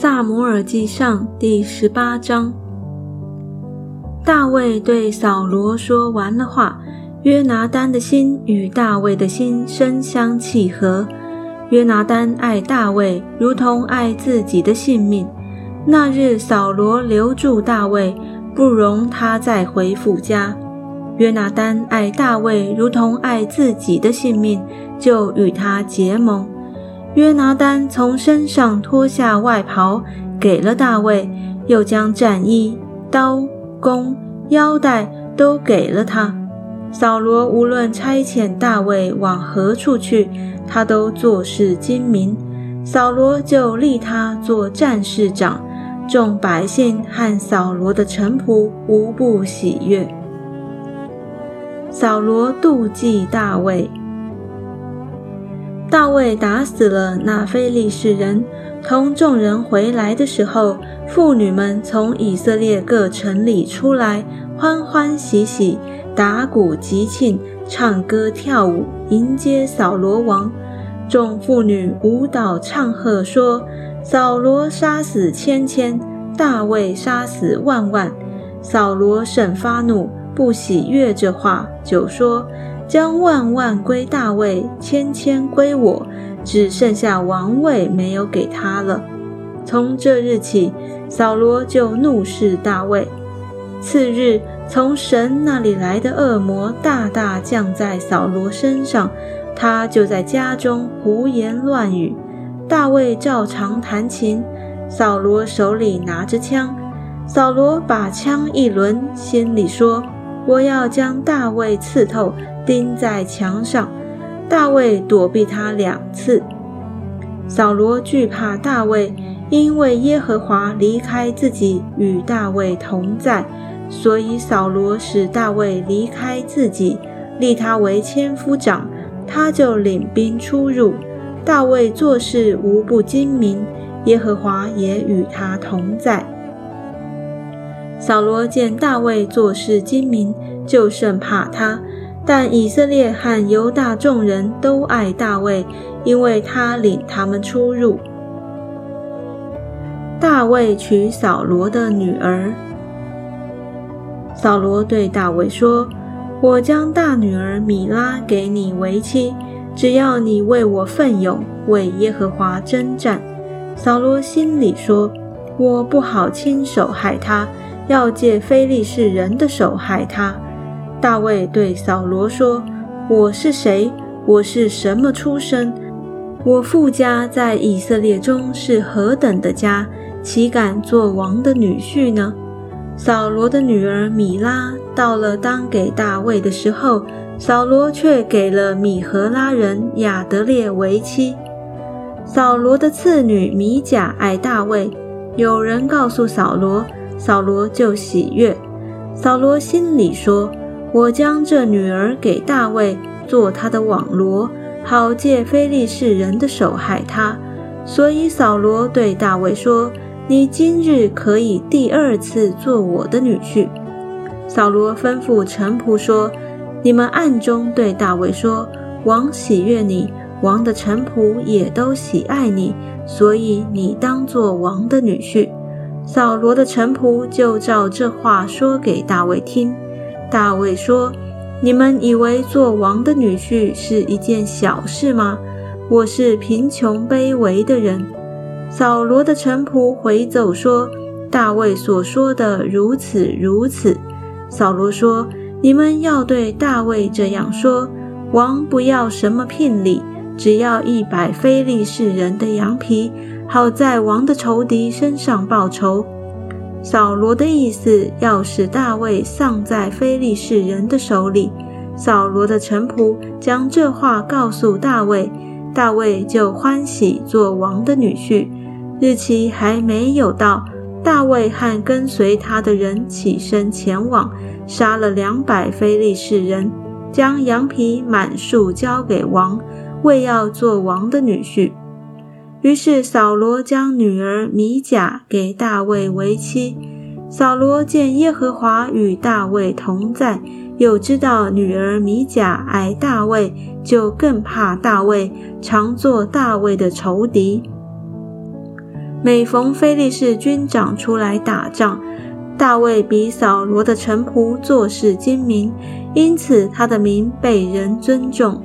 萨摩尔记上第十八章，大卫对扫罗说完了话，约拿丹的心与大卫的心深相契合。约拿丹爱大卫，如同爱自己的性命。那日扫罗留住大卫，不容他再回父家。约拿丹爱大卫，如同爱自己的性命，就与他结盟。约拿丹从身上脱下外袍，给了大卫，又将战衣、刀、弓、腰带都给了他。扫罗无论差遣大卫往何处去，他都做事精明。扫罗就立他做战士长，众百姓和扫罗的臣仆无不喜悦。扫罗妒忌大卫。大卫打死了那非利士人，同众人回来的时候，妇女们从以色列各城里出来，欢欢喜喜，打鼓集庆，唱歌跳舞，迎接扫罗王。众妇女舞蹈唱和，说：“扫罗杀死千千，大卫杀死万万。”扫罗甚发怒，不喜悦这话，就说。将万万归大卫，千千归我，只剩下王位没有给他了。从这日起，扫罗就怒视大卫。次日，从神那里来的恶魔大大降在扫罗身上，他就在家中胡言乱语。大卫照常弹琴，扫罗手里拿着枪。扫罗把枪一抡，心里说：“我要将大卫刺透。”钉在墙上，大卫躲避他两次。扫罗惧怕大卫，因为耶和华离开自己与大卫同在，所以扫罗使大卫离开自己，立他为千夫长，他就领兵出入。大卫做事无不精明，耶和华也与他同在。扫罗见大卫做事精明，就甚怕他。但以色列和犹大众人都爱大卫，因为他领他们出入。大卫娶扫罗的女儿。扫罗对大卫说：“我将大女儿米拉给你为妻，只要你为我奋勇，为耶和华征战。”扫罗心里说：“我不好亲手害他，要借非利士人的手害他。”大卫对扫罗说：“我是谁？我是什么出身？我父家在以色列中是何等的家，岂敢做王的女婿呢？”扫罗的女儿米拉到了当给大卫的时候，扫罗却给了米和拉人亚德列为妻。扫罗的次女米甲爱大卫，有人告诉扫罗，扫罗就喜悦。扫罗心里说。我将这女儿给大卫做他的网罗，好借非利士人的手害他。所以扫罗对大卫说：“你今日可以第二次做我的女婿。”扫罗吩咐臣仆说：“你们暗中对大卫说，王喜悦你，王的臣仆也都喜爱你，所以你当做王的女婿。”扫罗的臣仆就照这话说给大卫听。大卫说：“你们以为做王的女婿是一件小事吗？我是贫穷卑微的人。”扫罗的臣仆回奏说：“大卫所说的如此如此。”扫罗说：“你们要对大卫这样说：王不要什么聘礼，只要一百非利士人的羊皮，好在王的仇敌身上报仇。”扫罗的意思要使大卫丧在非利士人的手里。扫罗的臣仆将这话告诉大卫，大卫就欢喜做王的女婿。日期还没有到，大卫和跟随他的人起身前往，杀了两百非利士人，将羊皮满数交给王，为要做王的女婿。于是扫罗将女儿米甲给大卫为妻。扫罗见耶和华与大卫同在，又知道女儿米甲爱大卫，就更怕大卫，常做大卫的仇敌。每逢非利士军长出来打仗，大卫比扫罗的臣仆做事精明，因此他的名被人尊重。